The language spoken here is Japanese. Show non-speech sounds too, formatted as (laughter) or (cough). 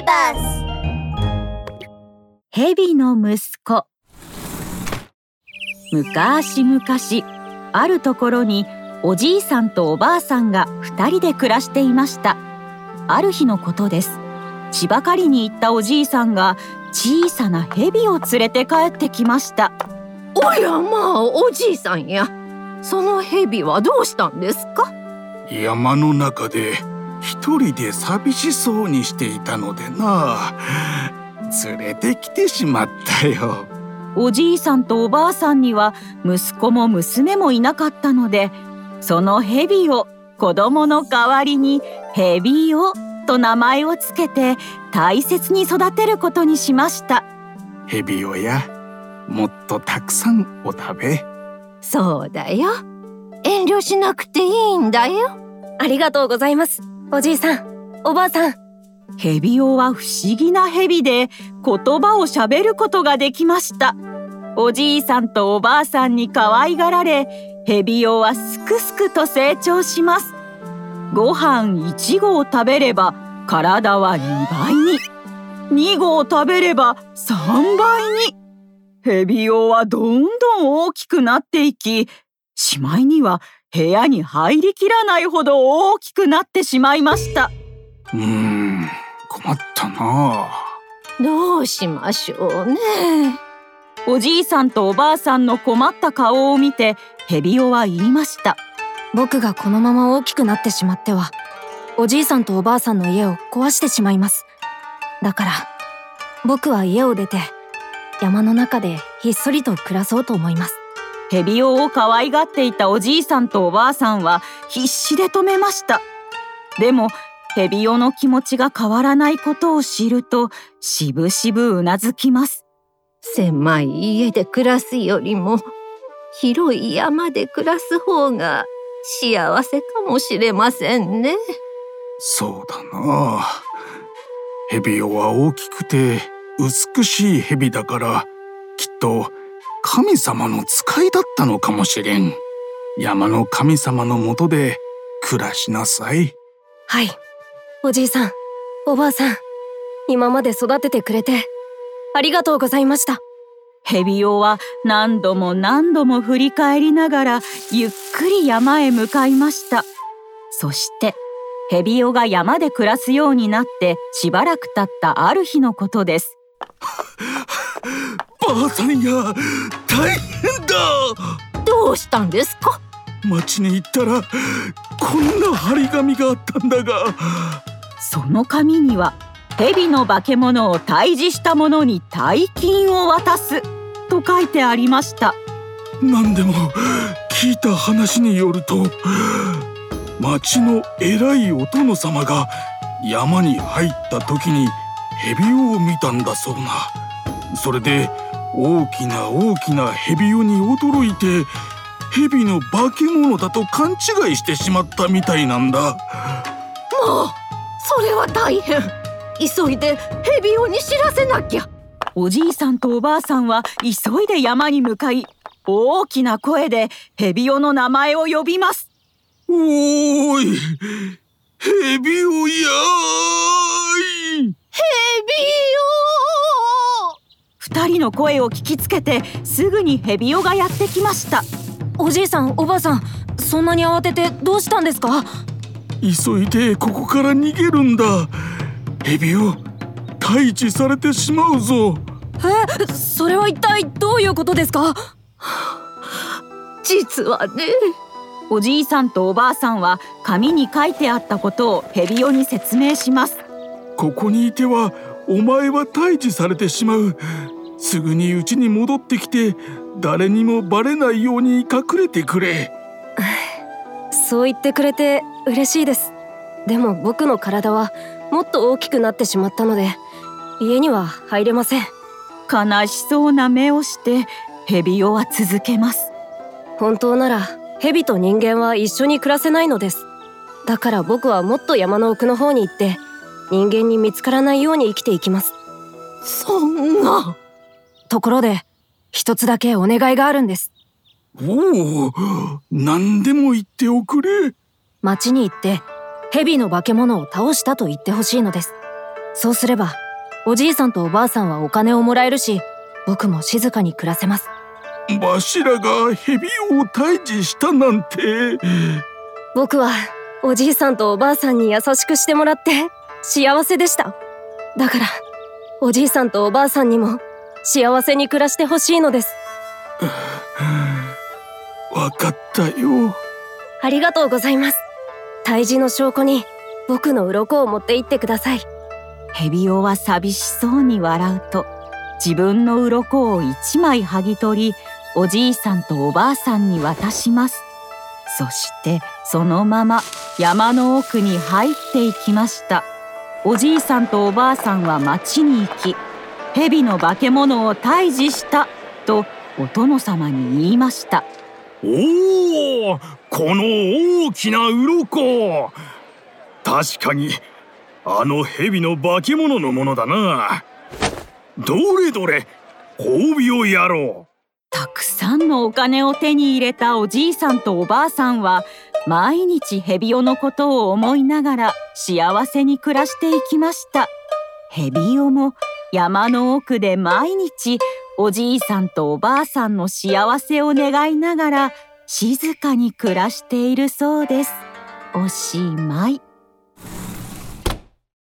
ビバス蛇の息子。昔々あるところにおじいさんとおばあさんが二人で暮らしていました。ある日のことです。芝刈りに行ったおじいさんが小さな蛇を連れて帰ってきました。おやまあおじいさんや。その蛇はどうしたんですか？山の中で一人で寂しそうにしていたのでな。連れてきてしまったよ。おじいさんとおばあさんには息子も娘もいなかったのでその蛇を子供の代わりに蛇をと名前をつけて大切に育てることにしました。蛇をやもっとたくさんお食べ。そうだよ。遠慮しなくていいんだよ。ありがとうございますおじいさんおばあさん。ヘビオは不思議なヘビで言葉をしゃべることができました。おじいさんとおばあさんに可愛がられヘビオはすくすくと成長します。ご飯1合食べれば体は2倍に。2合食べれば3倍に。ヘビオはどんどん大きくなっていきしまいには部屋に入りきらないほど大きくなってしまいました。うーん困ったなどうしましょうね。おじいさんとおばあさんの困った顔を見てヘビオは言いました。僕がこのまま大きくなってしまってはおじいさんとおばあさんの家を壊してしまいます。だから僕は家を出て山の中でひっそりと暮らそうと思いますヘビオを可愛がっていたおじいさんとおばあさんは必死で止めました。でもヘビオの気持ちが変わらないことを知るとしぶしぶうなずきます。狭い家で暮らすよりも広い山で暮らす方が幸せかもしれませんね。そうだな。ヘビオは大きくて美しいヘビだからきっと神様の使いだったのかもしれん。山の神様のもとで暮らしなさい。はい。おじいさんおばあさん今まで育ててくれてありがとうございました。ヘビオは何度も何度も振り返りながらゆっくり山へ向かいました。そしてヘビオが山で暮らすようになってしばらく経ったある日のことです (laughs) ばあさんや大変だ。どうしたんですか？町に行ったらこんな張り紙があったんだが。その紙には蛇の化け物を退治した者に大金を渡す。と書いてありました。何でも聞いた話によると町の偉いお殿様が山に入った時に蛇を見たんだそうな。それで大きな大きな蛇をに驚いて蛇の化け物だと勘違いしてしまったみたいなんだ。もうそれは大変。急いでヘビオに知らせなきゃ。おじいさんとおばあさんは急いで山に向かい大きな声でヘビオの名前を呼びます。おーいヘビオやーい。ヘビ二人の声を聞きつけてすぐにヘビオがやってきました。おじいさんおばあさんそんなに慌ててどうしたんですか？急いでここから逃げるんだ。ヘビオ退治されてしまうぞ。えそれは一体どういうことですか？実はねおじいさんとおばあさんは紙に書いてあったことをヘビオに説明します。ここにいてはお前は退治されてしまうすぐに家に戻ってきて誰にもバレないように隠れてくれ。そう言ってくれて嬉しいです。でも僕の体はもっと大きくなってしまったので家には入れません。悲しそうな目をしてヘビオは続けます。本当なら蛇と人間は一緒に暮らせないのです。だから僕はもっと山の奥の方に行って人間に見つからないように生きていきます。そんなところで一つだけお願いがあるんです。おお何でも言っておくれ。町に行って蛇の化け物を倒したと言ってほしいのです。そうすればおじいさんとおばあさんはお金をもらえるし僕も静かに暮らせます。わしらが蛇を退治したなんて。僕はおじいさんとおばあさんに優しくしてもらって幸せでした。だからおじいさんとおばあさんにも幸せに暮らしてほしいのです。(laughs) わかったよ。ありがとうございます。退治の証拠に僕の鱗を持って行ってください。ヘビオは寂しそうに笑うと自分の鱗を一枚剥ぎ取りおじいさんとおばあさんに渡します。そしてそのまま山の奥に入っていきました。おじいさんとおばあさんは町に行き蛇の化け物を退治したとお殿様に言いました。おおこの大きな鱗。確かにあの蛇の化け物のものだな。どれどれ褒美をやろう。たくさんのお金を手に入れたおじいさんとおばあさんは毎日ヘビオのことを思いながら幸せに暮らしていきました。ヘビオも山の奥で毎日おじいさんとおばあさんの幸せを願いながら静かに暮らしているそうです。おしまい。